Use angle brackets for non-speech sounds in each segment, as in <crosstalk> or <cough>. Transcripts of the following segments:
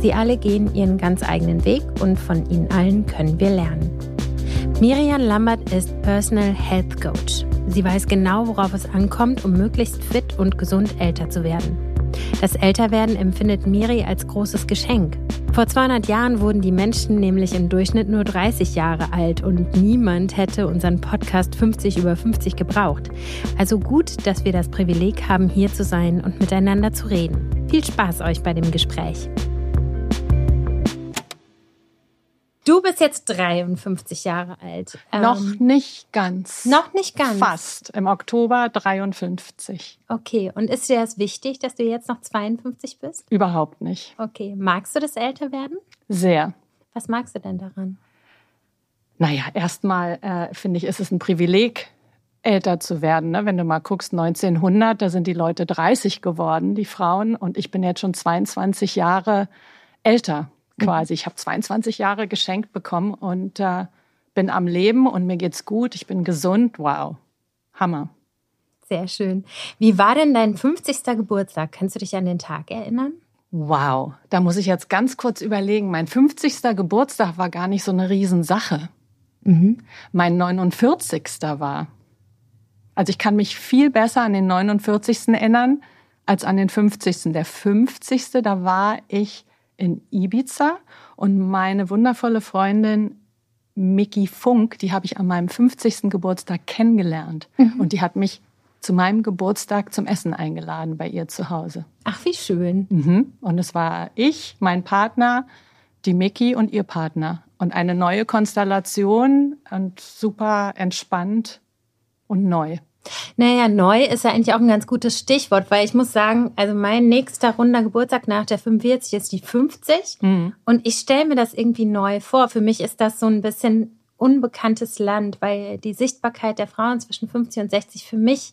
Sie alle gehen ihren ganz eigenen Weg und von ihnen allen können wir lernen. Miriam Lambert ist Personal Health Coach. Sie weiß genau, worauf es ankommt, um möglichst fit und gesund älter zu werden. Das Älterwerden empfindet Miri als großes Geschenk. Vor 200 Jahren wurden die Menschen nämlich im Durchschnitt nur 30 Jahre alt und niemand hätte unseren Podcast 50 über 50 gebraucht. Also gut, dass wir das Privileg haben, hier zu sein und miteinander zu reden. Viel Spaß euch bei dem Gespräch. Du bist jetzt 53 Jahre alt. Ähm, noch nicht ganz. Noch nicht ganz. Fast. Im Oktober 53. Okay. Und ist dir das wichtig, dass du jetzt noch 52 bist? Überhaupt nicht. Okay. Magst du das Älterwerden? Sehr. Was magst du denn daran? Naja, erstmal äh, finde ich, ist es ein Privileg, älter zu werden. Ne? Wenn du mal guckst, 1900, da sind die Leute 30 geworden, die Frauen. Und ich bin jetzt schon 22 Jahre älter quasi. Ich habe 22 Jahre geschenkt bekommen und äh, bin am Leben und mir geht's gut. Ich bin gesund. Wow, Hammer. Sehr schön. Wie war denn dein 50. Geburtstag? Kannst du dich an den Tag erinnern? Wow, da muss ich jetzt ganz kurz überlegen. Mein 50. Geburtstag war gar nicht so eine Riesensache. Mhm. Mein 49. war. Also ich kann mich viel besser an den 49. erinnern als an den 50. Der 50. da war ich in Ibiza und meine wundervolle Freundin Mickey Funk, die habe ich an meinem 50. Geburtstag kennengelernt mhm. und die hat mich zu meinem Geburtstag zum Essen eingeladen bei ihr zu Hause. Ach, wie schön. Mhm. Und es war ich, mein Partner, die Mickey und ihr Partner. Und eine neue Konstellation und super entspannt und neu. Naja, neu ist ja eigentlich auch ein ganz gutes Stichwort, weil ich muss sagen, also mein nächster runder Geburtstag nach der 45 ist die 50 mhm. und ich stelle mir das irgendwie neu vor. Für mich ist das so ein bisschen unbekanntes Land, weil die Sichtbarkeit der Frauen zwischen 50 und 60 für mich,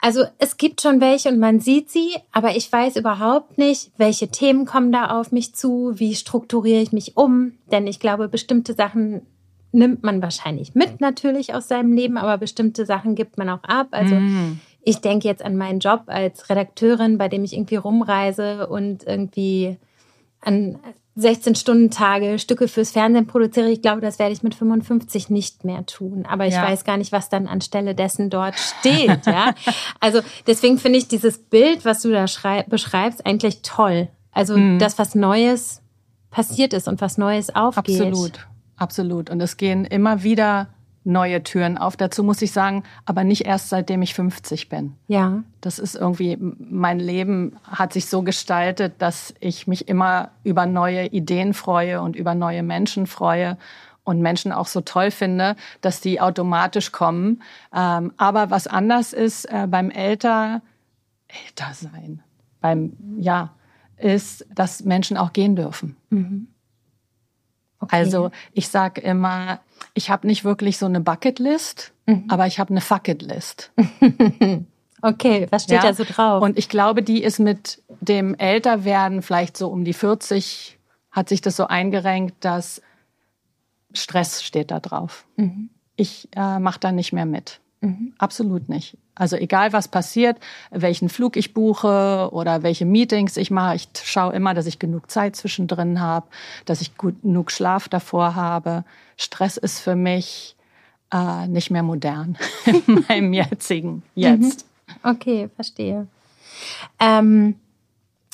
also es gibt schon welche und man sieht sie, aber ich weiß überhaupt nicht, welche Themen kommen da auf mich zu, wie strukturiere ich mich um, denn ich glaube, bestimmte Sachen nimmt man wahrscheinlich mit natürlich aus seinem Leben, aber bestimmte Sachen gibt man auch ab. Also mm. ich denke jetzt an meinen Job als Redakteurin, bei dem ich irgendwie rumreise und irgendwie an 16-Stunden-Tage Stücke fürs Fernsehen produziere. Ich glaube, das werde ich mit 55 nicht mehr tun. Aber ich ja. weiß gar nicht, was dann anstelle dessen dort steht. ja? <laughs> Also deswegen finde ich dieses Bild, was du da beschreibst, eigentlich toll. Also mm. das, was Neues passiert ist und was Neues aufgeht. Absolut. Absolut. Und es gehen immer wieder neue Türen auf. Dazu muss ich sagen, aber nicht erst seitdem ich 50 bin. Ja. Das ist irgendwie, mein Leben hat sich so gestaltet, dass ich mich immer über neue Ideen freue und über neue Menschen freue und Menschen auch so toll finde, dass die automatisch kommen. Ähm, aber was anders ist äh, beim älter, älter sein, beim, ja, ist, dass Menschen auch gehen dürfen. Mhm. Okay. Also ich sage immer, ich habe nicht wirklich so eine Bucketlist, mhm. aber ich habe eine Fucketlist. <laughs> okay, was steht ja? da so drauf? Und ich glaube, die ist mit dem Älterwerden vielleicht so um die 40 hat sich das so eingerenkt, dass Stress steht da drauf. Mhm. Ich äh, mache da nicht mehr mit. Mhm. Absolut nicht. Also egal was passiert, welchen Flug ich buche oder welche Meetings ich mache, ich schaue immer, dass ich genug Zeit zwischendrin habe, dass ich gut, genug Schlaf davor habe. Stress ist für mich äh, nicht mehr modern <laughs> in <laughs> meinem jetzigen Jetzt. Mhm. Okay, verstehe. Ähm,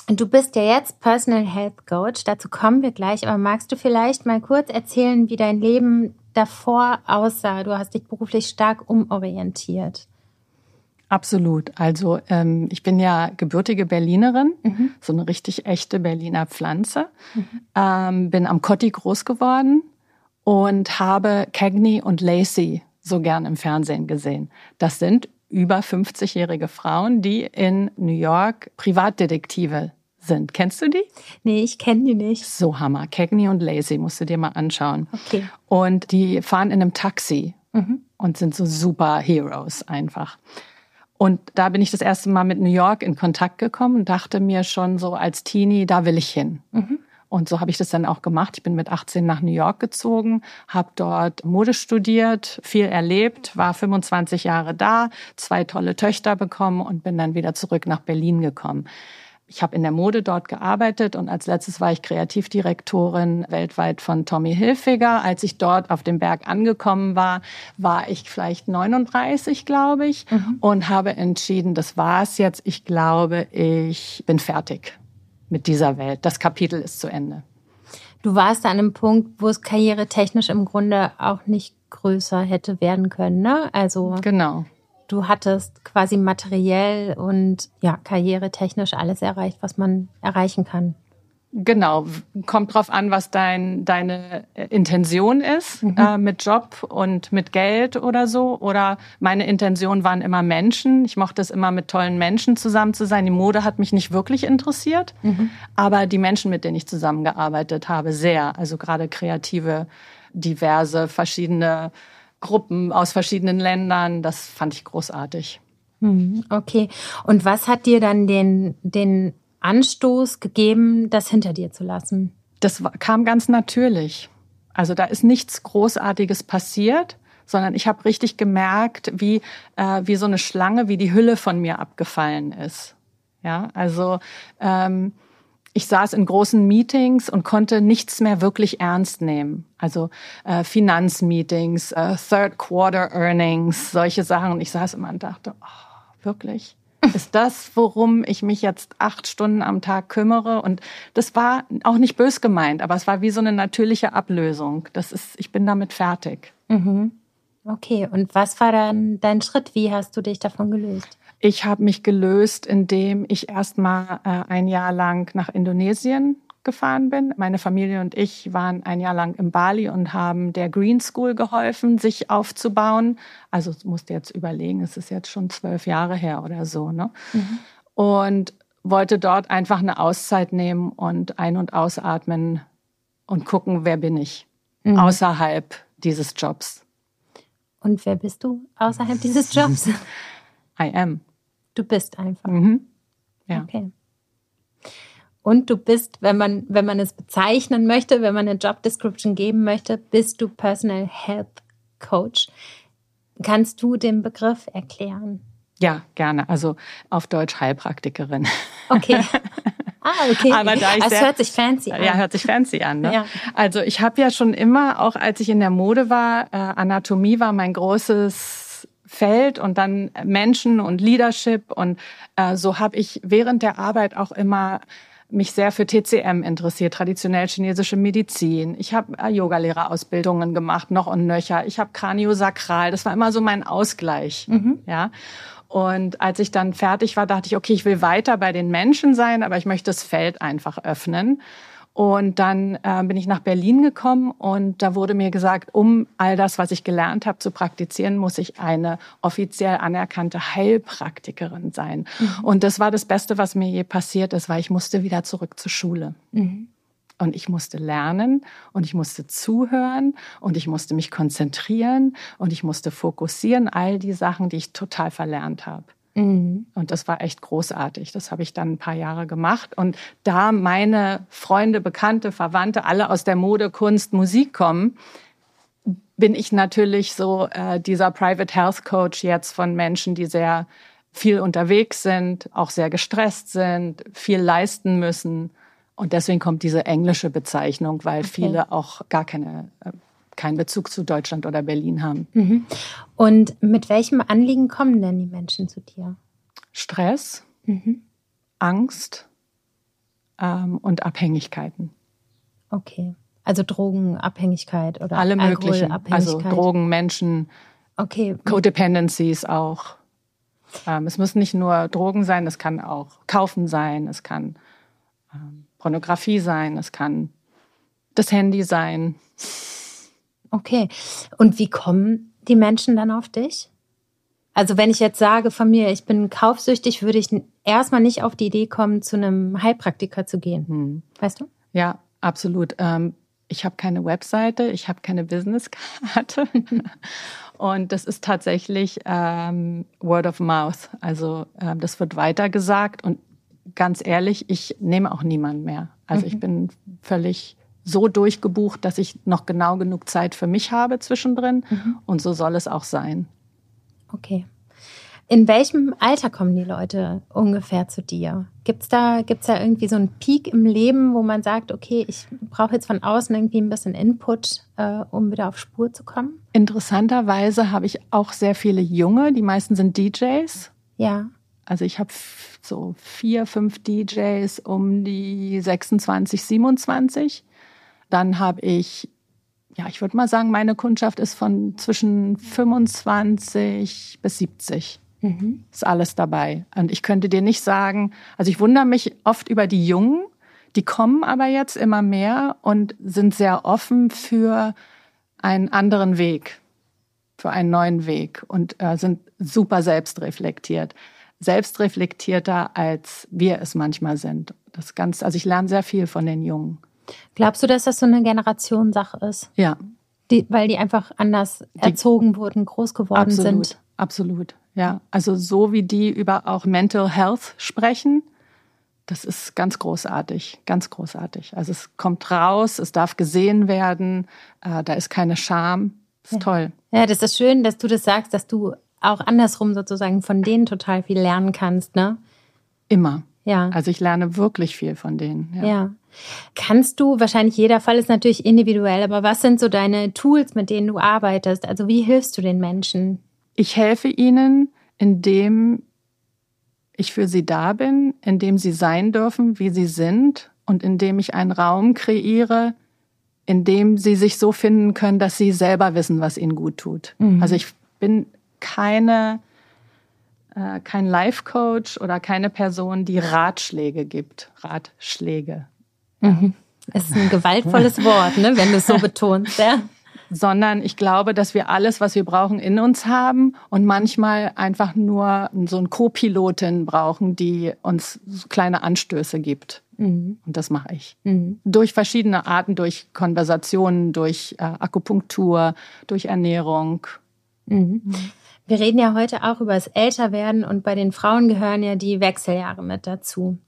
du bist ja jetzt Personal Health Coach, dazu kommen wir gleich, aber magst du vielleicht mal kurz erzählen, wie dein Leben davor aussah? Du hast dich beruflich stark umorientiert. Absolut. Also ähm, ich bin ja gebürtige Berlinerin, mhm. so eine richtig echte Berliner Pflanze. Mhm. Ähm, bin am Cotti groß geworden und habe Cagney und Lacey so gern im Fernsehen gesehen. Das sind über 50-jährige Frauen, die in New York Privatdetektive sind. Kennst du die? Nee, ich kenne die nicht. So Hammer. Cagney und Lacey musst du dir mal anschauen. Okay. Und die fahren in einem Taxi mhm. und sind so super Heroes einfach. Und da bin ich das erste Mal mit New York in Kontakt gekommen und dachte mir schon so als Teenie, da will ich hin. Mhm. Und so habe ich das dann auch gemacht. Ich bin mit 18 nach New York gezogen, habe dort Mode studiert, viel erlebt, war 25 Jahre da, zwei tolle Töchter bekommen und bin dann wieder zurück nach Berlin gekommen. Ich habe in der Mode dort gearbeitet und als letztes war ich Kreativdirektorin weltweit von Tommy Hilfiger. Als ich dort auf dem Berg angekommen war, war ich vielleicht 39, glaube ich, mhm. und habe entschieden, das war's jetzt. Ich glaube, ich bin fertig mit dieser Welt. Das Kapitel ist zu Ende. Du warst an einem Punkt, wo es karrieretechnisch im Grunde auch nicht größer hätte werden können, ne? Also genau. Du hattest quasi materiell und ja karrieretechnisch alles erreicht, was man erreichen kann. Genau, kommt drauf an, was dein, deine Intention ist mhm. äh, mit Job und mit Geld oder so. Oder meine Intention waren immer Menschen. Ich mochte es immer mit tollen Menschen zusammen zu sein. Die Mode hat mich nicht wirklich interessiert, mhm. aber die Menschen, mit denen ich zusammengearbeitet habe, sehr. Also gerade kreative, diverse, verschiedene Gruppen aus verschiedenen Ländern, das fand ich großartig. Mhm, okay. Und was hat dir dann den, den Anstoß gegeben, das hinter dir zu lassen? Das kam ganz natürlich. Also da ist nichts Großartiges passiert, sondern ich habe richtig gemerkt, wie, äh, wie so eine Schlange, wie die Hülle von mir abgefallen ist. Ja, also ähm, ich saß in großen Meetings und konnte nichts mehr wirklich ernst nehmen. Also äh, Finanzmeetings, äh, Third Quarter Earnings, solche Sachen. Und ich saß immer und dachte, oh, wirklich? ist das, worum ich mich jetzt acht Stunden am Tag kümmere. Und das war auch nicht bös gemeint, aber es war wie so eine natürliche Ablösung. Das ist, ich bin damit fertig. Mhm. Okay, und was war dann dein Schritt? Wie hast du dich davon gelöst? Ich habe mich gelöst, indem ich erst mal äh, ein Jahr lang nach Indonesien gefahren bin. Meine Familie und ich waren ein Jahr lang in Bali und haben der Green School geholfen, sich aufzubauen. Also musste jetzt überlegen, es ist jetzt schon zwölf Jahre her oder so. Ne? Mhm. Und wollte dort einfach eine Auszeit nehmen und ein- und ausatmen und gucken, wer bin ich mhm. außerhalb dieses Jobs. Und wer bist du außerhalb dieses Jobs? <laughs> I am. Du bist einfach. Mhm. Ja. Okay. Und du bist, wenn man, wenn man es bezeichnen möchte, wenn man eine Job Description geben möchte, bist du Personal Health Coach. Kannst du den Begriff erklären? Ja, gerne. Also auf Deutsch Heilpraktikerin. Okay. <laughs> Ah, okay. Aber da ich es hört sich fancy an. Ja, hört sich fancy an. Ne? Ja. Also ich habe ja schon immer, auch als ich in der Mode war, äh, Anatomie war mein großes Feld und dann Menschen und Leadership und äh, so habe ich während der Arbeit auch immer mich sehr für TCM interessiert, traditionell chinesische Medizin. Ich habe äh, Yogalehrerausbildungen gemacht, noch und nöcher. Ich habe Kraniosakral. Das war immer so mein Ausgleich. Mhm. Ja. Und als ich dann fertig war, dachte ich, okay, ich will weiter bei den Menschen sein, aber ich möchte das Feld einfach öffnen. Und dann äh, bin ich nach Berlin gekommen und da wurde mir gesagt, um all das, was ich gelernt habe, zu praktizieren, muss ich eine offiziell anerkannte Heilpraktikerin sein. Mhm. Und das war das Beste, was mir je passiert ist, weil ich musste wieder zurück zur Schule. Mhm. Und ich musste lernen und ich musste zuhören und ich musste mich konzentrieren und ich musste fokussieren, all die Sachen, die ich total verlernt habe. Mhm. Und das war echt großartig. Das habe ich dann ein paar Jahre gemacht. Und da meine Freunde, Bekannte, Verwandte alle aus der Mode, Kunst, Musik kommen, bin ich natürlich so äh, dieser Private Health Coach jetzt von Menschen, die sehr viel unterwegs sind, auch sehr gestresst sind, viel leisten müssen. Und deswegen kommt diese englische Bezeichnung, weil okay. viele auch gar keine äh, keinen Bezug zu Deutschland oder Berlin haben. Mhm. Und mit welchem Anliegen kommen denn die Menschen zu dir? Stress, mhm. Angst ähm, und Abhängigkeiten. Okay. Also Drogenabhängigkeit oder alle möglichen. Also Drogen, Menschen, okay. Codependencies auch. Ähm, es müssen nicht nur Drogen sein, es kann auch Kaufen sein, es kann ähm, Pornografie sein, es kann das Handy sein. Okay. Und wie kommen die Menschen dann auf dich? Also wenn ich jetzt sage von mir, ich bin kaufsüchtig, würde ich erstmal nicht auf die Idee kommen, zu einem Heilpraktiker zu gehen. Hm. Weißt du? Ja, absolut. Ähm, ich habe keine Webseite, ich habe keine Businesskarte. <laughs> Und das ist tatsächlich ähm, Word of Mouth. Also äh, das wird weitergesagt. Und ganz ehrlich, ich nehme auch niemanden mehr. Also mhm. ich bin völlig so durchgebucht, dass ich noch genau genug Zeit für mich habe zwischendrin. Mhm. Und so soll es auch sein. Okay. In welchem Alter kommen die Leute ungefähr zu dir? Gibt's da, gibt's da irgendwie so einen Peak im Leben, wo man sagt, okay, ich brauche jetzt von außen irgendwie ein bisschen Input, äh, um wieder auf Spur zu kommen? Interessanterweise habe ich auch sehr viele Junge, die meisten sind DJs. Ja. Also ich habe so vier, fünf DJs um die 26, 27. Dann habe ich ja, ich würde mal sagen, meine Kundschaft ist von zwischen 25 bis 70. Mhm. Ist alles dabei. Und ich könnte dir nicht sagen, also ich wundere mich oft über die Jungen, die kommen aber jetzt immer mehr und sind sehr offen für einen anderen Weg, für einen neuen Weg und äh, sind super selbstreflektiert. Selbstreflektierter, als wir es manchmal sind. Das ganz, also ich lerne sehr viel von den Jungen. Glaubst du, dass das so eine Generationssache ist? Ja. Die, weil die einfach anders die, erzogen wurden, groß geworden absolut, sind. Absolut, ja. Also so wie die über auch Mental Health sprechen, das ist ganz großartig, ganz großartig. Also es kommt raus, es darf gesehen werden, äh, da ist keine Scham. Das ist ja. toll. Ja, das ist schön, dass du das sagst, dass du auch andersrum sozusagen von denen total viel lernen kannst, ne? Immer. Ja. Also ich lerne wirklich viel von denen. Ja. ja. Kannst du, wahrscheinlich jeder Fall ist natürlich individuell, aber was sind so deine Tools, mit denen du arbeitest? Also wie hilfst du den Menschen? Ich helfe ihnen, indem ich für sie da bin, indem sie sein dürfen, wie sie sind und indem ich einen Raum kreiere, in dem sie sich so finden können, dass sie selber wissen, was ihnen gut tut. Mhm. Also ich bin keine äh, kein Life Coach oder keine Person, die Ratschläge gibt. Ratschläge. Mhm. Ist ein gewaltvolles Wort, ne, wenn du es so <laughs> betonst, ja. Sondern ich glaube, dass wir alles, was wir brauchen, in uns haben und manchmal einfach nur so eine Co-Pilotin brauchen, die uns so kleine Anstöße gibt. Mhm. Und das mache ich. Mhm. Durch verschiedene Arten, durch Konversationen, durch äh, Akupunktur, durch Ernährung. Mhm. Wir reden ja heute auch über das Älterwerden und bei den Frauen gehören ja die Wechseljahre mit dazu.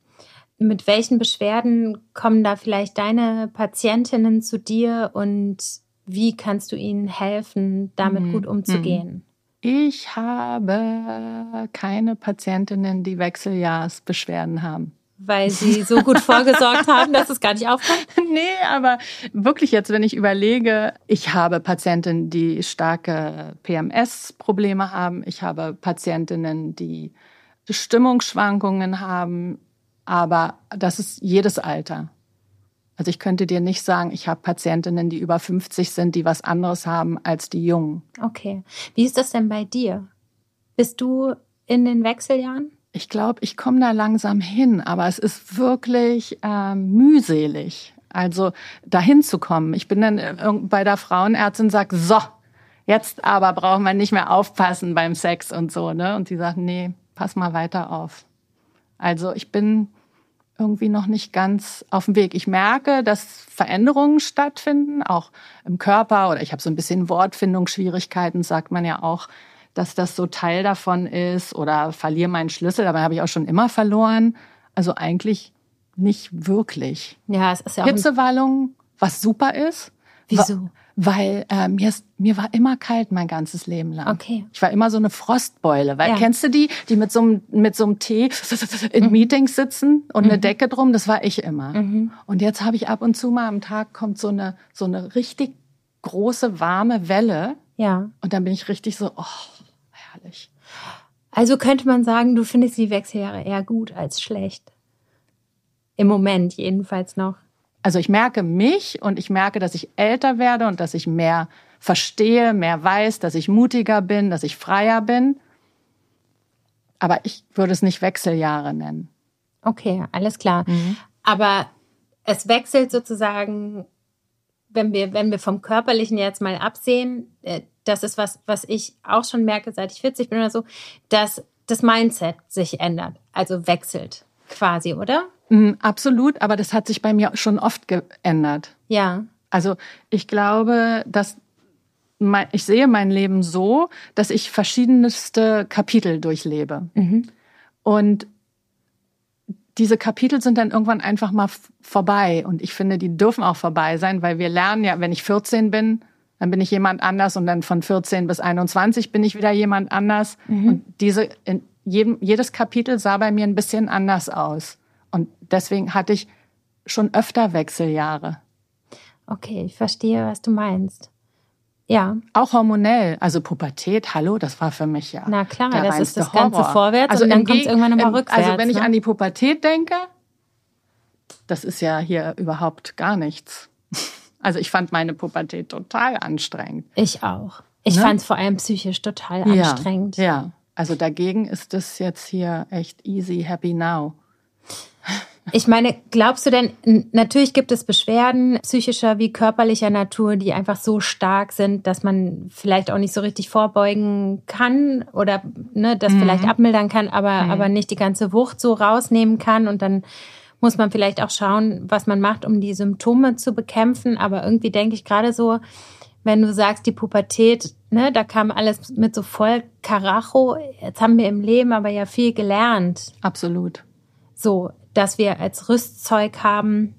Mit welchen Beschwerden kommen da vielleicht deine Patientinnen zu dir und wie kannst du ihnen helfen, damit mhm. gut umzugehen? Ich habe keine Patientinnen, die Wechseljahrsbeschwerden haben weil sie so gut vorgesorgt <laughs> haben, dass es gar nicht aufkommt? Nee, aber wirklich jetzt, wenn ich überlege, ich habe Patientinnen, die starke PMS-Probleme haben, ich habe Patientinnen, die Stimmungsschwankungen haben, aber das ist jedes Alter. Also ich könnte dir nicht sagen, ich habe Patientinnen, die über 50 sind, die was anderes haben als die Jungen. Okay. Wie ist das denn bei dir? Bist du in den Wechseljahren? Ich glaube, ich komme da langsam hin, aber es ist wirklich äh, mühselig, also dahin zu kommen. Ich bin dann äh, bei der Frauenärztin und sage, so, jetzt aber brauchen wir nicht mehr aufpassen beim Sex und so, ne? Und die sagt, nee, pass mal weiter auf. Also ich bin irgendwie noch nicht ganz auf dem Weg. Ich merke, dass Veränderungen stattfinden, auch im Körper oder ich habe so ein bisschen Wortfindungsschwierigkeiten, sagt man ja auch dass das so Teil davon ist oder verliere meinen Schlüssel, aber habe ich auch schon immer verloren. Also eigentlich nicht wirklich. Ja, es ist ja auch Hitzewallung, was super ist. Wieso? Weil äh, mir, ist, mir war immer kalt mein ganzes Leben lang. Okay. Ich war immer so eine Frostbeule. Weil ja. kennst du die, die mit so einem mit so einem Tee in mhm. Meetings sitzen und mhm. eine Decke drum? Das war ich immer. Mhm. Und jetzt habe ich ab und zu mal am Tag kommt so eine so eine richtig große warme Welle. Ja. Und dann bin ich richtig so, oh, herrlich. Also könnte man sagen, du findest die Wechseljahre eher gut als schlecht. Im Moment jedenfalls noch. Also ich merke mich und ich merke, dass ich älter werde und dass ich mehr verstehe, mehr weiß, dass ich mutiger bin, dass ich freier bin. Aber ich würde es nicht Wechseljahre nennen. Okay, alles klar. Mhm. Aber es wechselt sozusagen, wenn wir, wenn wir vom Körperlichen jetzt mal absehen, äh, das ist was, was ich auch schon merke, seit ich 40 bin oder so, dass das Mindset sich ändert, also wechselt quasi, oder? Mhm, absolut, aber das hat sich bei mir schon oft geändert. Ja. Also ich glaube, dass mein, ich sehe mein Leben so, dass ich verschiedenste Kapitel durchlebe. Mhm. Und diese Kapitel sind dann irgendwann einfach mal vorbei. Und ich finde, die dürfen auch vorbei sein, weil wir lernen ja, wenn ich 14 bin, dann bin ich jemand anders und dann von 14 bis 21 bin ich wieder jemand anders. Mhm. Und diese, in jedem, jedes Kapitel sah bei mir ein bisschen anders aus. Und deswegen hatte ich schon öfter Wechseljahre. Okay, ich verstehe, was du meinst. Ja. Auch hormonell, also Pubertät, hallo, das war für mich ja. Na klar, das ist das Horror. Ganze vorwärts also und dann kommt es irgendwann nochmal rückwärts. Also wenn ich ne? an die Pubertät denke, das ist ja hier überhaupt gar nichts. Also ich fand meine Pubertät total anstrengend. Ich auch. Ich ne? fand es vor allem psychisch total anstrengend. Ja, ja, also dagegen ist es jetzt hier echt easy, happy now. Ich meine, glaubst du denn, natürlich gibt es Beschwerden psychischer wie körperlicher Natur, die einfach so stark sind, dass man vielleicht auch nicht so richtig vorbeugen kann oder ne, das mhm. vielleicht abmildern kann, aber, mhm. aber nicht die ganze Wucht so rausnehmen kann und dann muss man vielleicht auch schauen, was man macht, um die Symptome zu bekämpfen. Aber irgendwie denke ich gerade so, wenn du sagst, die Pubertät, ne, da kam alles mit so voll Karacho. Jetzt haben wir im Leben aber ja viel gelernt. Absolut. So, dass wir als Rüstzeug haben,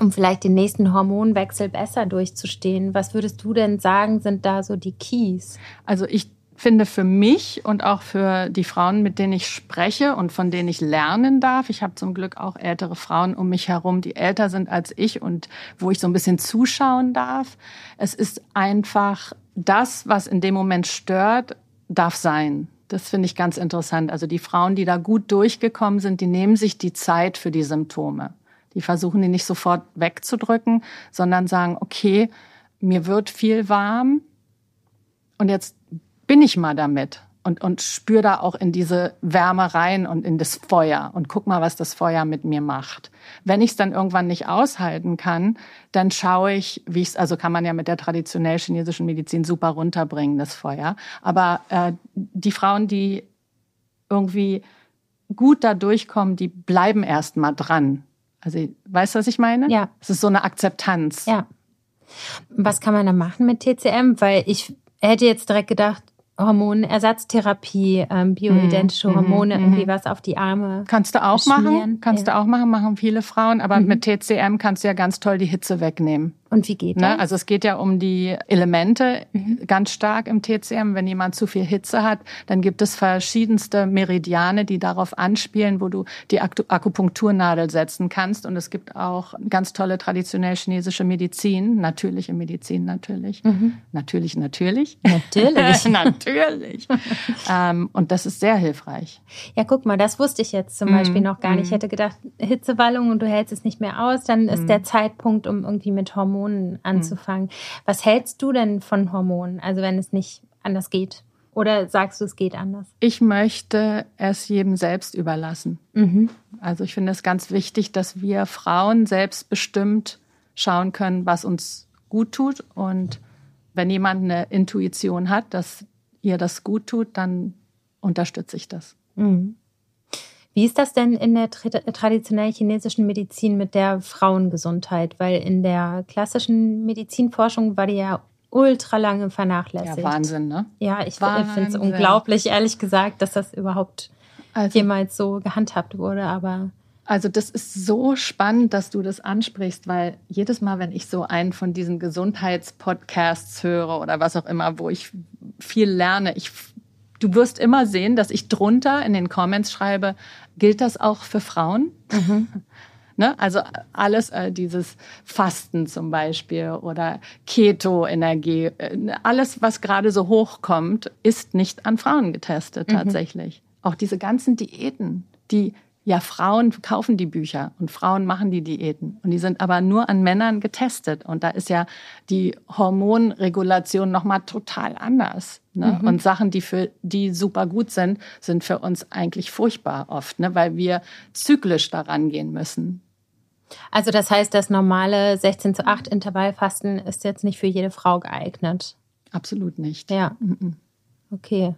um vielleicht den nächsten Hormonwechsel besser durchzustehen. Was würdest du denn sagen, sind da so die Keys? Also ich finde für mich und auch für die Frauen, mit denen ich spreche und von denen ich lernen darf, ich habe zum Glück auch ältere Frauen um mich herum, die älter sind als ich und wo ich so ein bisschen zuschauen darf. Es ist einfach das, was in dem Moment stört, darf sein. Das finde ich ganz interessant. Also die Frauen, die da gut durchgekommen sind, die nehmen sich die Zeit für die Symptome. Die versuchen die nicht sofort wegzudrücken, sondern sagen, okay, mir wird viel warm und jetzt bin ich mal damit und, und spür da auch in diese Wärme rein und in das Feuer und guck mal, was das Feuer mit mir macht. Wenn ich es dann irgendwann nicht aushalten kann, dann schaue ich, wie ich es, also kann man ja mit der traditionell chinesischen Medizin super runterbringen, das Feuer. Aber äh, die Frauen, die irgendwie gut da durchkommen, die bleiben erst mal dran. Also, weißt du, was ich meine? Ja. Es ist so eine Akzeptanz. Ja. Was kann man da machen mit TCM? Weil ich hätte jetzt direkt gedacht, Hormonersatztherapie, ähm, bioidentische mhm, Hormone, mhm, irgendwie was auf die Arme. Kannst du auch machen? Kannst ja. du auch machen, machen viele Frauen, aber mhm. mit TCM kannst du ja ganz toll die Hitze wegnehmen. Und wie geht ne? das? Also es geht ja um die Elemente mhm. ganz stark im TCM. Wenn jemand zu viel Hitze hat, dann gibt es verschiedenste Meridiane, die darauf anspielen, wo du die Akupunkturnadel setzen kannst. Und es gibt auch ganz tolle traditionell chinesische Medizin, natürliche Medizin natürlich. Mhm. Natürlich, natürlich. Natürlich. <laughs> natürlich. ähm, und das ist sehr hilfreich. Ja, guck mal, das wusste ich jetzt zum mhm. Beispiel noch gar nicht. Ich mhm. hätte gedacht, Hitzewallung und du hältst es nicht mehr aus, dann ist mhm. der Zeitpunkt, um irgendwie mit Hormonen Hormonen anzufangen. Mhm. Was hältst du denn von Hormonen? Also wenn es nicht anders geht? Oder sagst du, es geht anders? Ich möchte es jedem selbst überlassen. Mhm. Also ich finde es ganz wichtig, dass wir Frauen selbstbestimmt schauen können, was uns gut tut. Und wenn jemand eine Intuition hat, dass ihr das gut tut, dann unterstütze ich das. Mhm. Wie ist das denn in der traditionell chinesischen Medizin mit der Frauengesundheit? Weil in der klassischen Medizinforschung war die ja ultra lange vernachlässigt. Ja, Wahnsinn, ne? Ja, ich finde es unglaublich, ehrlich gesagt, dass das überhaupt also, jemals so gehandhabt wurde, aber. Also das ist so spannend, dass du das ansprichst, weil jedes Mal, wenn ich so einen von diesen Gesundheitspodcasts höre oder was auch immer, wo ich viel lerne, ich du wirst immer sehen, dass ich drunter in den Comments schreibe, gilt das auch für Frauen? Mhm. <laughs> Ne? Also alles äh, dieses Fasten zum Beispiel oder Keto-Energie, äh, alles, was gerade so hochkommt, ist nicht an Frauen getestet mhm. tatsächlich. Mhm. Auch diese ganzen Diäten, die Ja, Frauen kaufen die Bücher und Frauen machen die Diäten. Und die sind aber nur an Männern getestet. Und da ist ja die Hormonregulation nochmal total anders. Ne? Mhm. Und Sachen, die für die super gut sind, sind für uns eigentlich furchtbar oft, ne? weil wir zyklisch daran gehen müssen. Also das heißt, das normale 16 zu 8 Intervallfasten ist jetzt nicht für jede Frau geeignet. Absolut nicht. Ja. Mhm. Okay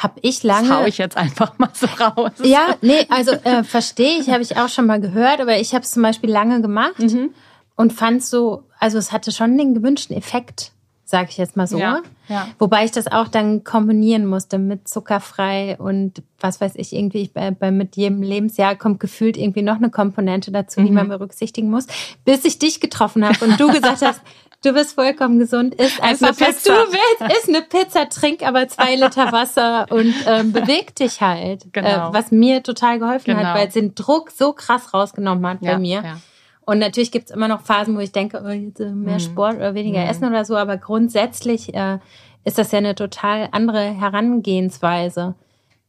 habe ich lange. Das hau ich jetzt einfach mal so raus. Ja, nee, also äh, verstehe ich, habe ich auch schon mal gehört, aber ich habe es zum Beispiel lange gemacht mhm. und fand so, also es hatte schon den gewünschten Effekt, sage ich jetzt mal so. Ja, ja. Wobei ich das auch dann kombinieren musste mit zuckerfrei und was weiß ich, irgendwie bei, bei mit jedem Lebensjahr kommt gefühlt irgendwie noch eine Komponente dazu, mhm. die man berücksichtigen muss, bis ich dich getroffen habe und du gesagt hast, <laughs> Du bist vollkommen gesund. Iss einfach, was du willst. Iss eine Pizza, trink aber zwei Liter Wasser und ähm, beweg dich halt. Äh, genau. Äh, was mir total geholfen genau. hat, weil es den Druck so krass rausgenommen hat ja, bei mir. Ja. Und natürlich gibt's immer noch Phasen, wo ich denke, oh, jetzt äh, mehr mhm. Sport oder weniger mhm. Essen oder so. Aber grundsätzlich äh, ist das ja eine total andere Herangehensweise,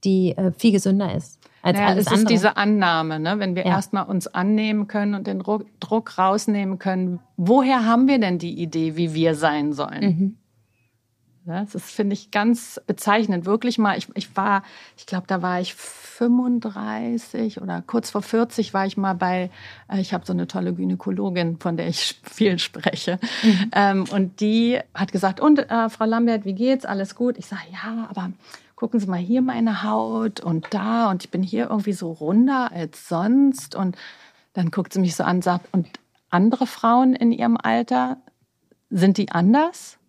die äh, viel gesünder ist als naja, alles es andere. ist diese Annahme, ne? wenn wir ja. erstmal uns annehmen können und den Druck rausnehmen können, woher haben wir denn die Idee, wie wir sein sollen? Mhm. Das ist, finde ich, ganz bezeichnend. Wirklich mal, ich, ich war, ich glaube, da war ich 35 oder kurz vor 40 war ich mal bei, äh, ich habe so eine tolle Gynäkologin, von der ich <laughs> viel spreche. Mhm. Ähm, und die hat gesagt, und äh, Frau Lambert, wie geht's? Alles gut? Ich sage, ja, aber gucken Sie mal hier meine Haut und da und ich bin hier irgendwie so runder als sonst. Und dann guckt sie mich so an und sagt, und andere Frauen in ihrem Alter, sind die anders?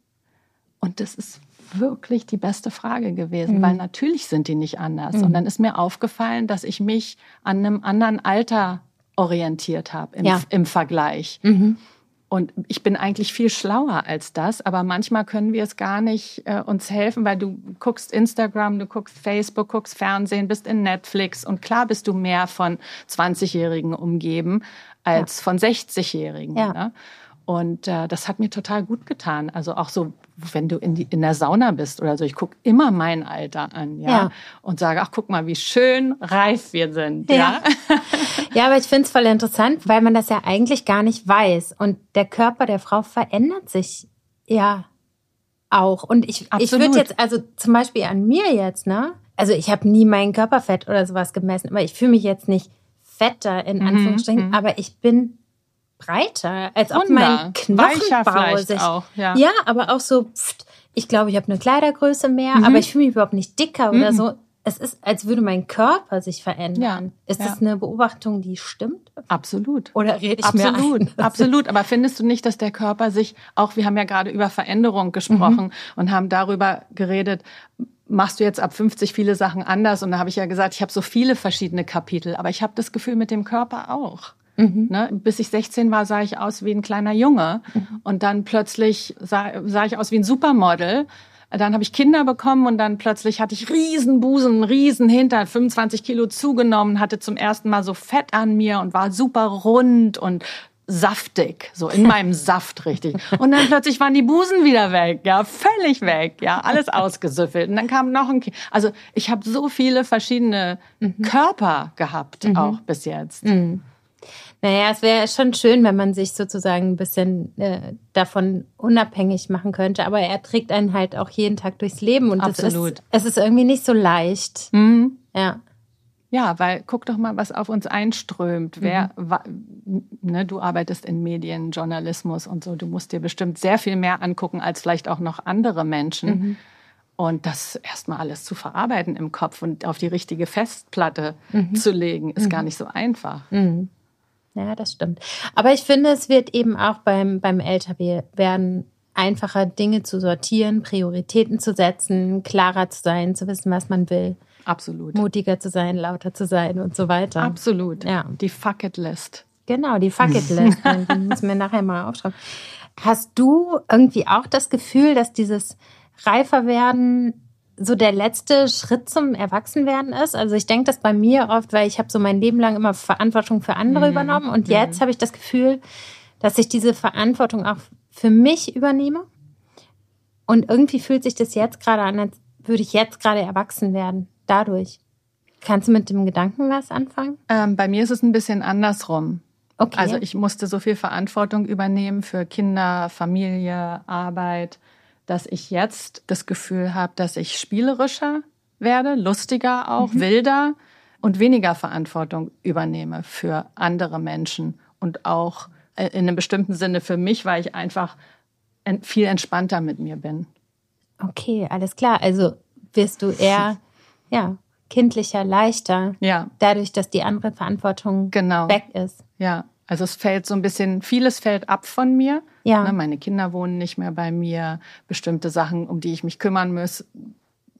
Und das ist wirklich die beste Frage gewesen, mhm. weil natürlich sind die nicht anders. Mhm. Und dann ist mir aufgefallen, dass ich mich an einem anderen Alter orientiert habe im, ja. im Vergleich. Mhm. Und ich bin eigentlich viel schlauer als das, aber manchmal können wir es gar nicht äh, uns helfen, weil du guckst Instagram, du guckst Facebook, guckst Fernsehen, bist in Netflix und klar bist du mehr von 20-Jährigen umgeben als ja. von 60-Jährigen. Ja. Ne? Und äh, das hat mir total gut getan. Also auch so, wenn du in, die, in der Sauna bist oder so, ich gucke immer mein Alter an, ja, ja. und sage, ach, guck mal, wie schön reif wir sind, ja. Ja, <laughs> ja aber ich finde es voll interessant, weil man das ja eigentlich gar nicht weiß. Und der Körper der Frau verändert sich ja auch. Und ich, ich würde jetzt, also zum Beispiel an mir jetzt, ne? Also ich habe nie mein Körperfett oder sowas gemessen, aber ich fühle mich jetzt nicht fetter in mhm, Anführungsstrichen, mhm. aber ich bin breiter, als ob mein Knochenbau sich auch, ja. ja, aber auch so. Pft, ich glaube, ich habe eine Kleidergröße mehr, mhm. aber ich fühle mich überhaupt nicht dicker mhm. oder so. Es ist, als würde mein Körper sich verändern. Ja, ist ja. das eine Beobachtung, die stimmt? Absolut. Oder rede ich Absolut, mir ein? <laughs> absolut. Aber findest du nicht, dass der Körper sich auch, wir haben ja gerade über Veränderung gesprochen mhm. und haben darüber geredet, machst du jetzt ab 50 viele Sachen anders? Und da habe ich ja gesagt, ich habe so viele verschiedene Kapitel, aber ich habe das Gefühl mit dem Körper auch. Mhm. Ne? Bis ich 16 war, sah ich aus wie ein kleiner Junge. Mhm. Und dann plötzlich sah, sah ich aus wie ein Supermodel. Dann habe ich Kinder bekommen und dann plötzlich hatte ich riesen Busen, riesen Hinter, 25 Kilo zugenommen, hatte zum ersten Mal so Fett an mir und war super rund und saftig, so in <laughs> meinem Saft richtig. Und dann plötzlich waren die Busen wieder weg, ja, völlig weg, ja, alles <laughs> ausgesüffelt. Und dann kam noch ein Kind. Also ich habe so viele verschiedene mhm. Körper gehabt, mhm. auch bis jetzt. Mhm. Naja, es wäre schon schön, wenn man sich sozusagen ein bisschen äh, davon unabhängig machen könnte, aber er trägt einen halt auch jeden Tag durchs Leben und Absolut. Ist, es ist irgendwie nicht so leicht. Mhm. Ja. Ja, weil guck doch mal, was auf uns einströmt. Mhm. Wer, ne, du arbeitest in Medien, Journalismus und so. Du musst dir bestimmt sehr viel mehr angucken als vielleicht auch noch andere Menschen. Mhm. Und das erstmal alles zu verarbeiten im Kopf und auf die richtige Festplatte mhm. zu legen, ist gar mhm. nicht so einfach. Ja, das stimmt. Aber ich finde, es wird eben auch beim, beim Älterwerden einfacher, Dinge zu sortieren, Prioritäten zu setzen, klarer zu sein, zu wissen, was man will. Absolut. Mutiger zu sein, lauter zu sein und so weiter. Absolut. Ja. Die Fuck It List. Genau, die Fuck It <laughs> List. die müssen wir nachher mal aufschreiben. Hast du irgendwie auch das Gefühl, dass dieses Reiferwerden so der letzte Schritt zum Erwachsenwerden ist. Also ich denke das bei mir oft, weil ich habe so mein Leben lang immer Verantwortung für andere mhm. übernommen und mhm. jetzt habe ich das Gefühl, dass ich diese Verantwortung auch für mich übernehme. Und irgendwie fühlt sich das jetzt gerade an, als würde ich jetzt gerade erwachsen werden. Dadurch. Kannst du mit dem Gedanken was anfangen? Ähm, bei mir ist es ein bisschen andersrum. Okay. Also ich musste so viel Verantwortung übernehmen für Kinder, Familie, Arbeit, dass ich jetzt das Gefühl habe, dass ich spielerischer werde, lustiger auch, mhm. wilder und weniger Verantwortung übernehme für andere Menschen und auch äh, in einem bestimmten Sinne für mich, weil ich einfach viel entspannter mit mir bin. Okay, alles klar. Also wirst du eher <laughs> ja, kindlicher, leichter. Ja. Dadurch, dass die andere Verantwortung genau. weg ist. Ja. Also es fällt so ein bisschen, vieles fällt ab von mir. Ja. Ne, meine Kinder wohnen nicht mehr bei mir. Bestimmte Sachen, um die ich mich kümmern muss,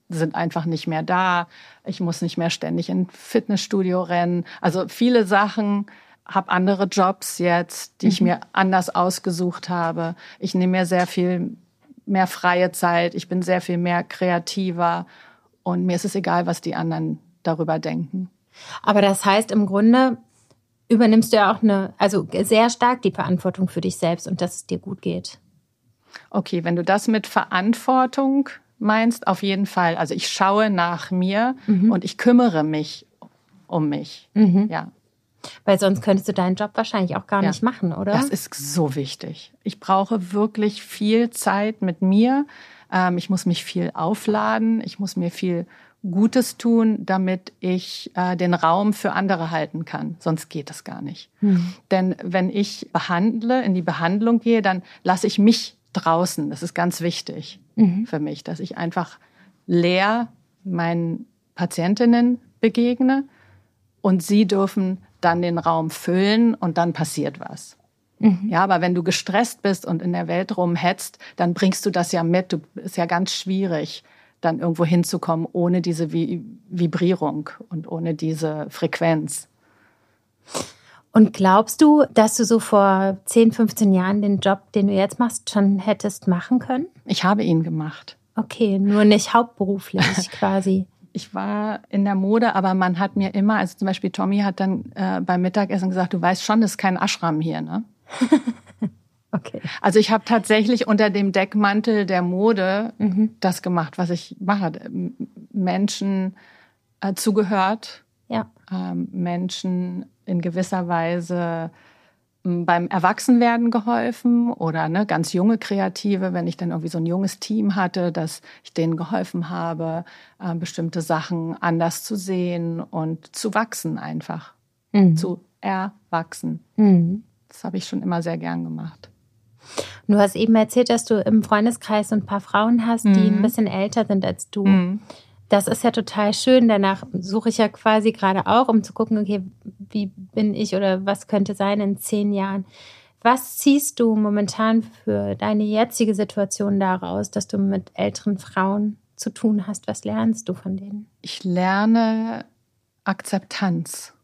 sind einfach nicht mehr da. Ich muss nicht mehr ständig in Fitnessstudio rennen. Also viele Sachen, habe andere Jobs jetzt, die mhm. ich mir anders ausgesucht habe. Ich nehme mir sehr viel mehr freie Zeit. Ich bin sehr viel mehr kreativer und mir ist es egal, was die anderen darüber denken. Aber das heißt im Grunde, übernimmst du ja auch eine, also sehr stark die Verantwortung für dich selbst und dass es dir gut geht. Okay, wenn du das mit Verantwortung meinst, auf jeden Fall. Also ich schaue nach mir mhm. und ich kümmere mich um mich. Mhm. Ja. Weil sonst könntest du deinen Job wahrscheinlich auch gar ja. nicht machen, oder? Das ist so wichtig. Ich brauche wirklich viel Zeit mit mir. Ähm, ich muss mich viel aufladen. Ich muss mir viel Gutes tun, damit ich äh, den Raum für andere halten kann. Sonst geht es gar nicht. Mhm. Denn wenn ich behandle, in die Behandlung gehe, dann lasse ich mich draußen. Das ist ganz wichtig mhm. für mich, dass ich einfach leer meinen Patientinnen begegne und sie dürfen dann den Raum füllen und dann passiert was. Mhm. Ja, aber wenn du gestresst bist und in der Welt rumhetzt, dann bringst du das ja mit. Du ist ja ganz schwierig, dann irgendwo hinzukommen ohne diese Vibrierung und ohne diese Frequenz. Und glaubst du, dass du so vor 10, 15 Jahren den Job, den du jetzt machst, schon hättest machen können? Ich habe ihn gemacht. Okay, nur nicht hauptberuflich <laughs> quasi. Ich war in der Mode, aber man hat mir immer, also zum Beispiel Tommy hat dann äh, beim Mittagessen gesagt, du weißt schon, das ist kein Ashram hier, ne? <laughs> Okay. Also ich habe tatsächlich unter dem Deckmantel der Mode mhm. das gemacht, was ich mache. Menschen äh, zugehört, ja. ähm, Menschen in gewisser Weise beim Erwachsenwerden geholfen oder ne, ganz junge Kreative, wenn ich dann irgendwie so ein junges Team hatte, dass ich denen geholfen habe, äh, bestimmte Sachen anders zu sehen und zu wachsen einfach, mhm. zu erwachsen. Mhm. Das habe ich schon immer sehr gern gemacht. Du hast eben erzählt, dass du im Freundeskreis ein paar Frauen hast, die mhm. ein bisschen älter sind als du. Mhm. Das ist ja total schön. Danach suche ich ja quasi gerade auch, um zu gucken, okay, wie bin ich oder was könnte sein in zehn Jahren. Was ziehst du momentan für deine jetzige Situation daraus, dass du mit älteren Frauen zu tun hast? Was lernst du von denen? Ich lerne Akzeptanz.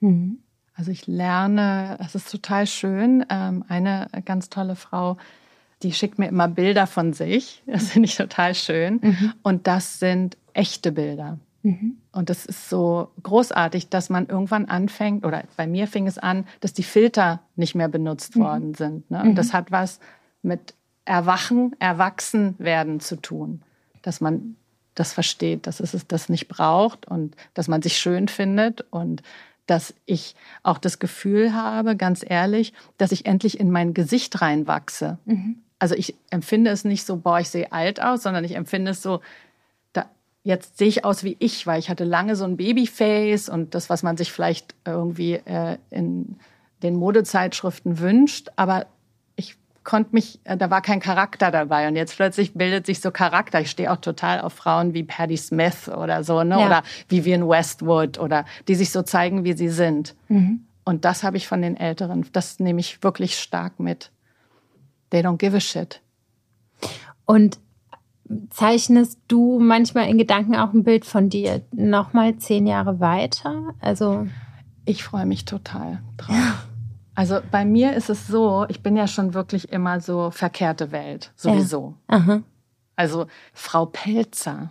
Mhm. Also ich lerne, das ist total schön. Ähm, eine ganz tolle Frau, die schickt mir immer Bilder von sich. <laughs> Das finde ich total schön. Mhm. Und das sind echte Bilder. Mhm. Und das ist so großartig, dass man irgendwann anfängt, oder bei mir fing es an, dass die Filter nicht mehr benutzt mhm. worden sind. Ne? Und das mhm. hat was mit Erwachen, Erwachsenwerden zu tun. Dass man das versteht, dass es das nicht braucht und dass man sich schön findet und dass ich auch das Gefühl habe, ganz ehrlich, dass ich endlich in mein Gesicht reinwachse. Mhm. Also ich empfinde es nicht so, boah, ich sehe alt aus, sondern ich empfinde es so, da, jetzt sehe ich aus wie ich, weil ich hatte lange so ein Babyface und das, was man sich vielleicht irgendwie äh, in den Modezeitschriften wünscht. Aber konnte mich, äh, da war kein Charakter dabei. Und jetzt plötzlich bildet sich so Charakter. Ich stehe auch total auf Frauen wie Patti Smith oder so, ne? Ja. Oder Vivian Westwood oder die sich so zeigen, wie sie sind. Mhm. Und das habe ich von den Älteren. Das nehme ich wirklich stark mit. They don't give a shit. Und zeichnest du manchmal in Gedanken auch ein Bild von dir nochmal zehn Jahre weiter? Also ich freue mich total drauf. <laughs> Also bei mir ist es so, ich bin ja schon wirklich immer so verkehrte Welt, sowieso. Ja. Also Frau Pelzer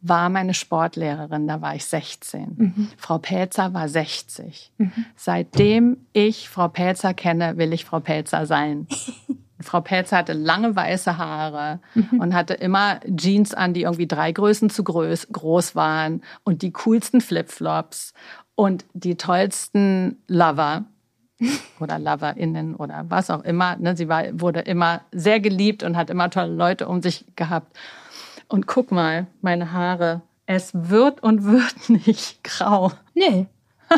war meine Sportlehrerin, da war ich 16. Mhm. Frau Pelzer war 60. Mhm. Seitdem ich Frau Pelzer kenne, will ich Frau Pelzer sein. <laughs> Frau Pelzer hatte lange weiße Haare mhm. und hatte immer Jeans an, die irgendwie drei Größen zu groß, groß waren und die coolsten Flipflops und die tollsten Lover oder LoverInnen oder was auch immer. Ne? Sie war, wurde immer sehr geliebt und hat immer tolle Leute um sich gehabt. Und guck mal, meine Haare. Es wird und wird <laughs> nicht grau. Nee. <laughs>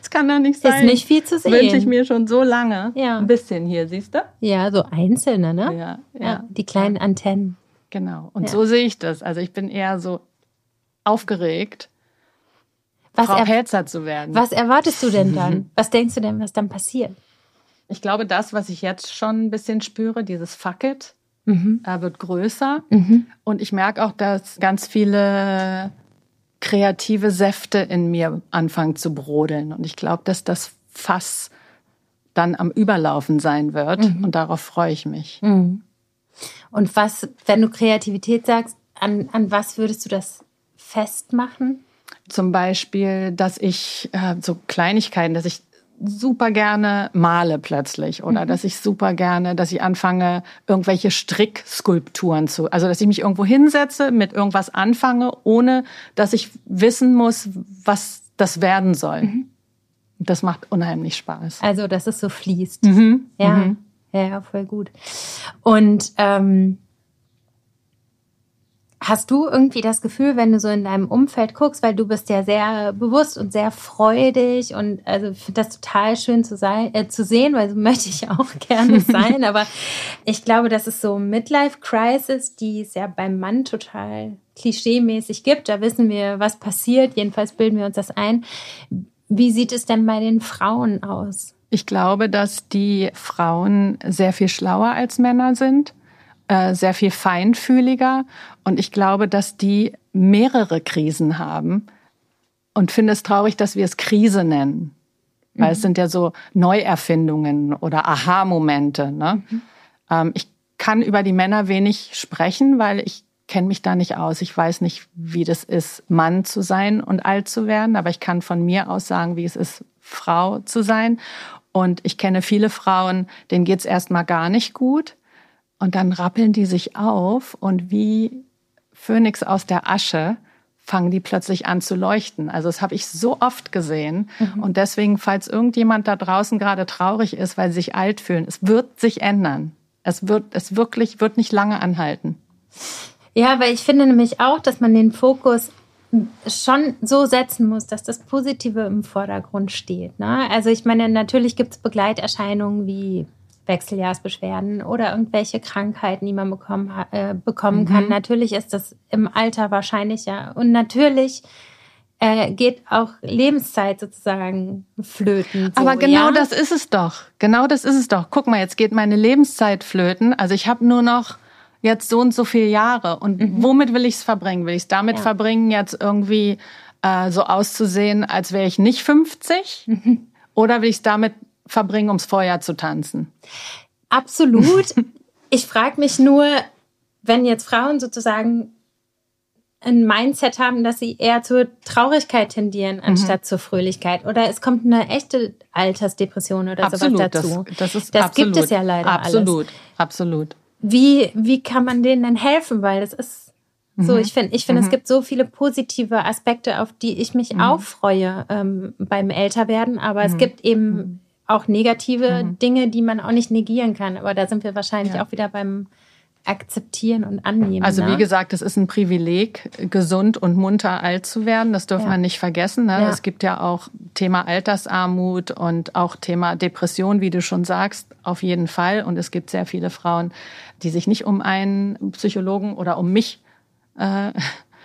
Es kann doch nicht sein. Ist nicht viel zu sehen. Wünsche ich mir schon so lange. Ja. Ein bisschen hier, siehst du? Ja, so einzelne, ne? Ja, ja. ja die kleinen Antennen. Genau. Und ja. so sehe ich das. Also ich bin eher so aufgeregt, was Frau Pelzer zu werden. Was erwartest du denn dann? <laughs> was denkst du denn, was dann passiert? Ich glaube, das, was ich jetzt schon ein bisschen spüre, dieses Fuck it, mhm. äh, wird größer. Mhm. Und ich merke auch, dass ganz viele kreative Säfte in mir anfangen zu brodeln. Und ich glaube, dass das Fass dann am Überlaufen sein wird. Mhm. Und darauf freue ich mich. Mhm. Und was, wenn du Kreativität sagst, an, an was würdest du das festmachen? Zum Beispiel, dass ich äh, so Kleinigkeiten, dass ich super gerne male plötzlich oder mhm. dass ich super gerne, dass ich anfange, irgendwelche Strickskulpturen zu, also dass ich mich irgendwo hinsetze, mit irgendwas anfange, ohne dass ich wissen muss, was das werden soll. Mhm. Das macht unheimlich Spaß. Also, dass es so fließt. Mhm. Ja. Mhm. Ja, voll gut. Und ähm, Hast du irgendwie das Gefühl, wenn du so in deinem Umfeld guckst, weil du bist ja sehr bewusst und sehr freudig und also ich finde das total schön zu sein, äh, zu sehen, weil so <laughs> möchte ich auch gerne sein. <laughs> aber ich glaube, das ist so Midlife Crisis, die es ja beim Mann total klischeemäßig gibt. Da wissen wir, was passiert. Jedenfalls bilden wir uns das ein. Wie sieht es denn bei den Frauen aus? Ich glaube, dass die Frauen sehr viel schlauer als Männer sind äh, sehr viel feinfühliger. Und ich glaube, dass die mehrere Krisen haben und finde es traurig, dass wir es Krise nennen. Weil mhm. es sind ja so Neuerfindungen oder Aha-Momente. Ne? Mhm. Ähm, ich kann über die Männer wenig sprechen, weil ich kenne mich da nicht aus. Ich weiß nicht, wie das ist, Mann zu sein und alt zu werden, aber ich kann von mir aus sagen, wie es ist, Frau zu sein. Und ich kenne viele Frauen, denen geht's erstmal gar nicht gut. Und dann rappeln die sich auf und wie Phönix aus der Asche fangen die plötzlich an zu leuchten. Also das habe ich so oft gesehen. Mhm. Und deswegen, falls irgendjemand da draußen gerade traurig ist, weil sie sich alt fühlen, es wird sich ändern. Es wird, es wirklich, wird nicht lange anhalten. Ja, weil ich finde nämlich auch, dass man den Fokus schon so setzen muss, dass das Positive im Vordergrund steht. Ne? Also ich meine, natürlich gibt es Begleiterscheinungen wie Wechseljahrsbeschwerden oder irgendwelche Krankheiten, die man bekommen, äh, bekommen mhm. kann. Natürlich ist das im Alter wahrscheinlicher. Und natürlich äh, geht auch Lebenszeit sozusagen flöten. So, Aber genau ja? das ist es doch. Genau das ist es doch. Guck mal, jetzt geht meine Lebenszeit flöten. Also ich habe nur noch jetzt so und so viele Jahre. Und mhm. womit will ich es verbringen? Will ich es damit ja. verbringen, jetzt irgendwie äh, so auszusehen, als wäre ich nicht 50? Mhm. Oder will ich es damit verbringen, ums Feuer zu tanzen. Absolut. <laughs> ich frage mich nur, wenn jetzt Frauen sozusagen ein Mindset haben, dass sie eher zur Traurigkeit tendieren, anstatt mhm. zur Fröhlichkeit. Oder es kommt eine echte Altersdepression oder absolut, sowas dazu. Das, das, ist das absolut, gibt es ja leider absolut, alles. Absolut, Wie, wie kann man denen denn helfen? Weil das ist so, mhm. ich finde, ich finde, mhm. es gibt so viele positive Aspekte, auf die ich mich mhm. auch freue ähm, beim Älterwerden, aber es mhm. gibt eben mhm auch negative mhm. Dinge, die man auch nicht negieren kann. Aber da sind wir wahrscheinlich ja. auch wieder beim Akzeptieren und Annehmen. Also ne? wie gesagt, es ist ein Privileg, gesund und munter alt zu werden. Das dürfen ja. wir nicht vergessen. Ne? Ja. Es gibt ja auch Thema Altersarmut und auch Thema Depression, wie du schon sagst, auf jeden Fall. Und es gibt sehr viele Frauen, die sich nicht um einen Psychologen oder um mich äh,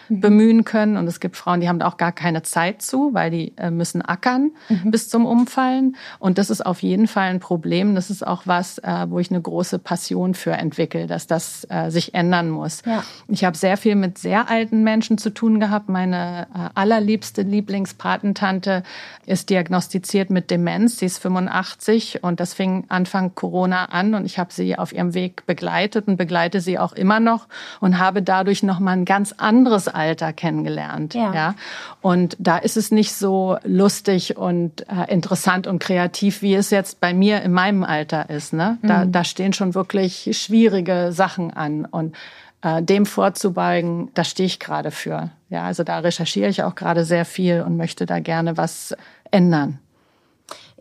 Mhm. bemühen können. Und es gibt Frauen, die haben da auch gar keine Zeit zu, weil die äh, müssen ackern mhm. bis zum Umfallen. Und das ist auf jeden Fall ein Problem. Das ist auch was, äh, wo ich eine große Passion für entwickle, dass das äh, sich ändern muss. Ja. Ich habe sehr viel mit sehr alten Menschen zu tun gehabt. Meine allerliebste Lieblingspatentante ist diagnostiziert mit Demenz. Sie ist 85 und das fing Anfang Corona an und ich habe sie auf ihrem Weg begleitet und begleite sie auch immer noch und habe dadurch noch mal ein ganz anderes Kindesalter kennengelernt. Ja. ja. Und da ist es nicht so lustig und äh, interessant und kreativ, wie es jetzt bei mir in meinem Alter ist. Ne? Da, mhm. da stehen schon wirklich schwierige Sachen an. Und äh, dem vorzubeugen, da stehe ich gerade für. Ja, also da recherchiere ich auch gerade sehr viel und möchte da gerne was ändern.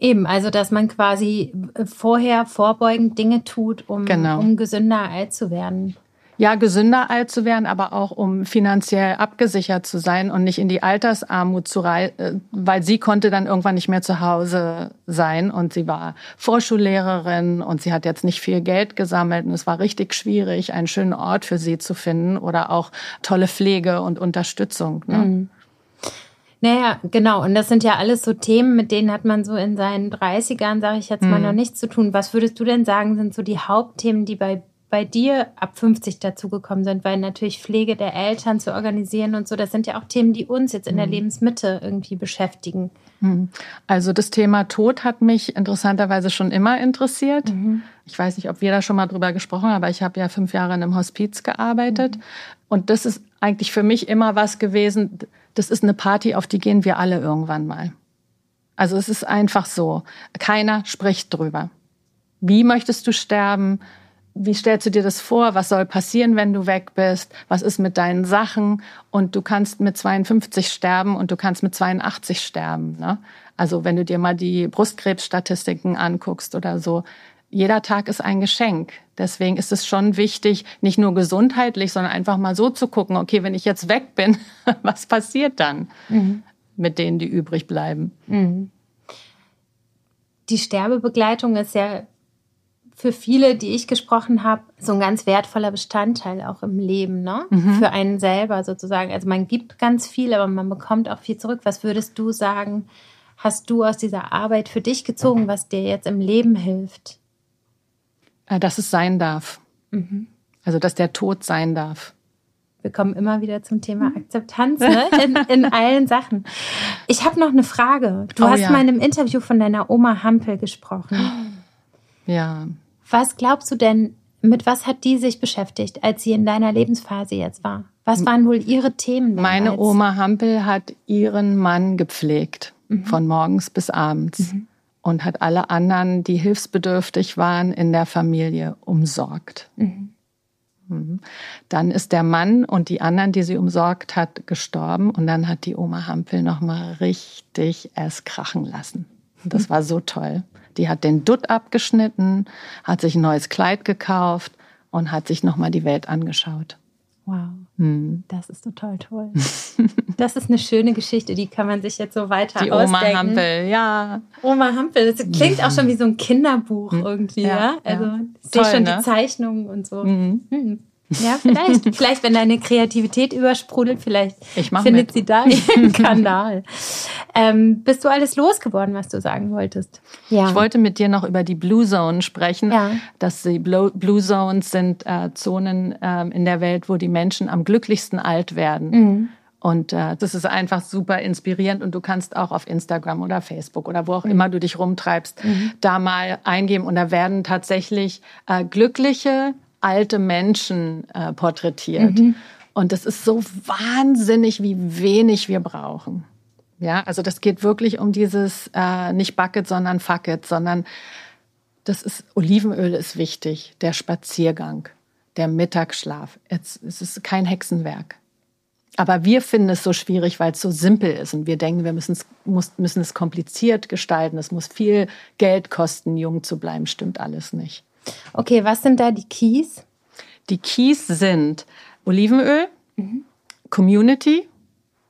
Eben, also dass man quasi vorher vorbeugend Dinge tut, um, genau. um gesünder alt zu werden ja, gesünder alt zu werden, aber auch um finanziell abgesichert zu sein und nicht in die Altersarmut zu reisen, äh, weil sie konnte dann irgendwann nicht mehr zu Hause sein und sie war Vorschullehrerin und sie hat jetzt nicht viel Geld gesammelt und es war richtig schwierig, einen schönen Ort für sie zu finden oder auch tolle Pflege und Unterstützung. Ne? Mhm. Naja, genau. Und das sind ja alles so Themen, mit denen hat man so in seinen 30ern, sage ich jetzt mal, mhm. noch nichts zu tun. Was würdest du denn sagen, sind so die Hauptthemen, die bei bei dir ab 50 dazugekommen sind, weil natürlich Pflege der Eltern zu organisieren und so, das sind ja auch Themen, die uns jetzt in der mhm. Lebensmitte irgendwie beschäftigen. Mhm. Also das Thema Tod hat mich interessanterweise schon immer interessiert. Mhm. Ich weiß nicht, ob wir da schon mal drüber gesprochen haben, aber ich habe ja fünf Jahre in einem Hospiz gearbeitet. Mhm. Und das ist eigentlich für mich immer was gewesen, das ist eine Party, auf die gehen wir alle irgendwann mal. Also es ist einfach so. Keiner spricht drüber. Wie möchtest du sterben? Wie stellst du dir das vor? Was soll passieren, wenn du weg bist? Was ist mit deinen Sachen? Und du kannst mit 52 sterben und du kannst mit 82 sterben. Ne? Also wenn du dir mal die Brustkrebsstatistiken anguckst oder so, jeder Tag ist ein Geschenk. Deswegen ist es schon wichtig, nicht nur gesundheitlich, sondern einfach mal so zu gucken, okay, wenn ich jetzt weg bin, <laughs> was passiert dann mhm. mit denen, die übrig bleiben? Mhm. Die Sterbebegleitung ist ja für viele, die ich gesprochen habe, so ein ganz wertvoller Bestandteil auch im Leben, ne? Mhm. Für einen selber sozusagen. Also man gibt ganz viel, aber man bekommt auch viel zurück. Was würdest du sagen, hast du aus dieser Arbeit für dich gezogen, was dir jetzt im Leben hilft? Äh, dass es sein darf. Mhm. Also dass der Tod sein darf. Wir kommen immer wieder zum Thema Akzeptanz <laughs> ne? in, in allen Sachen. Ich habe noch eine Frage. Du oh, hast ja. mal in einem Interview von deiner Oma Hampel gesprochen. Ja. Was glaubst du denn, mit was hat die sich beschäftigt, als sie in deiner Lebensphase jetzt war? Was waren wohl ihre Themen? Damals? Meine Oma Hampel hat ihren Mann gepflegt, mhm. von morgens bis abends. Mhm. Und hat alle anderen, die hilfsbedürftig waren, in der Familie umsorgt. Mhm. mhm. Dann ist der Mann und die anderen, die sie umsorgt hat, gestorben. Und dann hat die Oma Hampel noch mal richtig es krachen lassen. Das <laughs> war so toll. Die hat den Dutt abgeschnitten, hat sich ein neues Kleid gekauft und hat sich nochmal die Welt angeschaut. Wow, hm. das ist total toll. <laughs> Das ist eine schöne Geschichte, die kann man sich jetzt so weiter die ausdenken. Oma Hampel, ja. Oma Hampel, das klingt auch schon wie so ein Kinderbuch hm. irgendwie, ja. ja? Also ja. ich sehe schon ne? die Zeichnungen und so. Mhm. Hm. Ja, vielleicht. vielleicht, wenn deine Kreativität übersprudelt, vielleicht findet mit. sie da <laughs> ihren Kanal. Ähm, bist du alles losgeworden, was du sagen wolltest? Ja. Ich wollte mit dir noch über die Blue Zone sprechen. Ja. Dass die Blue Zones sind äh, Zonen äh, in der Welt, wo die Menschen am glücklichsten alt werden. Mhm. Und äh, das ist einfach super inspirierend und du kannst auch auf Instagram oder Facebook oder wo auch mhm. immer du dich rumtreibst, mhm. da mal eingeben. Und da werden tatsächlich äh, glückliche alte Menschen äh, porträtiert. Mhm. Und das ist so wahnsinnig, wie wenig wir brauchen. Ja, also das geht wirklich um dieses äh, nicht Bucket, sondern Fuck it, sondern das ist Olivenöl ist wichtig, der Spaziergang, der Mittagsschlaf. Jetzt, es ist kein Hexenwerk. Aber wir finden es so schwierig, weil es so simpel ist und wir denken, wir müssen es, muss, müssen es kompliziert gestalten. Es muss viel Geld kosten, jung zu bleiben. Stimmt alles nicht. Okay, was sind da die Keys? Die Keys sind Olivenöl, mhm. Community,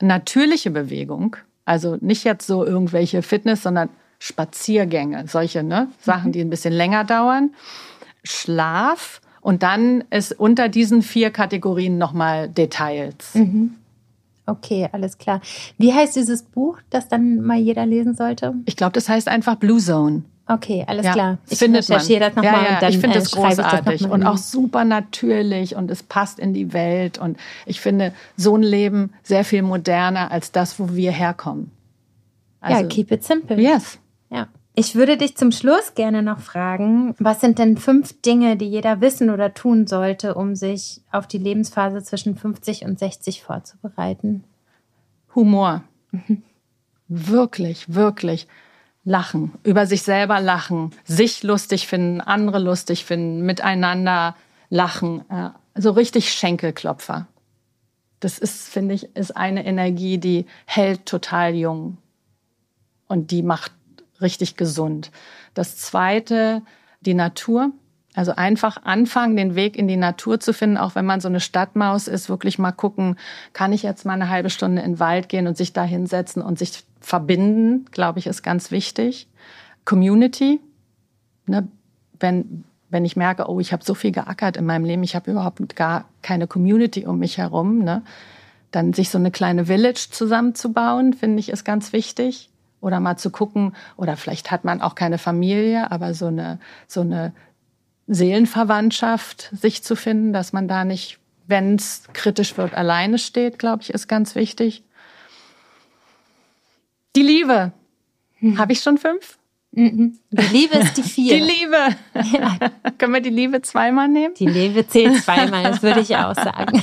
natürliche Bewegung, also nicht jetzt so irgendwelche Fitness, sondern Spaziergänge, solche ne? Sachen, mhm. die ein bisschen länger dauern, Schlaf und dann ist unter diesen vier Kategorien nochmal Details. Mhm. Okay, alles klar. Wie heißt dieses Buch, das dann mal jeder lesen sollte? Ich glaube, das heißt einfach Blue Zone. Okay, alles ja, klar. Ich recherchiere das nochmal. Ja, ja, dann, ich finde äh, das großartig das und auch super natürlich und es passt in die Welt und ich finde so ein Leben sehr viel moderner als das, wo wir herkommen. Also, ja, keep it simple. Yes. Ja. Ich würde dich zum Schluss gerne noch fragen, was sind denn fünf Dinge, die jeder wissen oder tun sollte, um sich auf die Lebensphase zwischen 50 und 60 vorzubereiten? Humor. Mhm. Wirklich, wirklich lachen, über sich selber lachen, sich lustig finden, andere lustig finden, miteinander lachen, äh, so richtig Schenkelklopfer. Das ist, finde ich, ist eine Energie, die hält total jung und die macht richtig gesund. Das zweite, die Natur. Also einfach anfangen, den Weg in die Natur zu finden, auch wenn man so eine Stadtmaus ist, wirklich mal gucken, kann ich jetzt mal eine halbe Stunde in den Wald gehen und sich da hinsetzen und sich verbinden, glaube ich, ist ganz wichtig. Community, ne, wenn, wenn ich merke, oh, ich habe so viel geackert in meinem Leben, ich habe überhaupt gar keine Community um mich herum, ne, dann sich so eine kleine Village zusammenzubauen, finde ich, ist ganz wichtig. Oder mal zu gucken, oder vielleicht hat man auch keine Familie, aber so eine, so eine Seelenverwandtschaft sich zu finden, dass man da nicht, wenn es kritisch wird, alleine steht, glaube ich, ist ganz wichtig. Die Liebe. Hm. Habe ich schon fünf? Mhm. Die Liebe ist die vier. Die Liebe. Ja. <laughs> Können wir die Liebe zweimal nehmen? Die Liebe zählt zweimal, das würde ich auch sagen.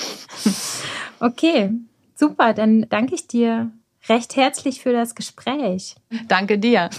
<laughs> okay, super. Dann danke ich dir recht herzlich für das Gespräch. Danke dir.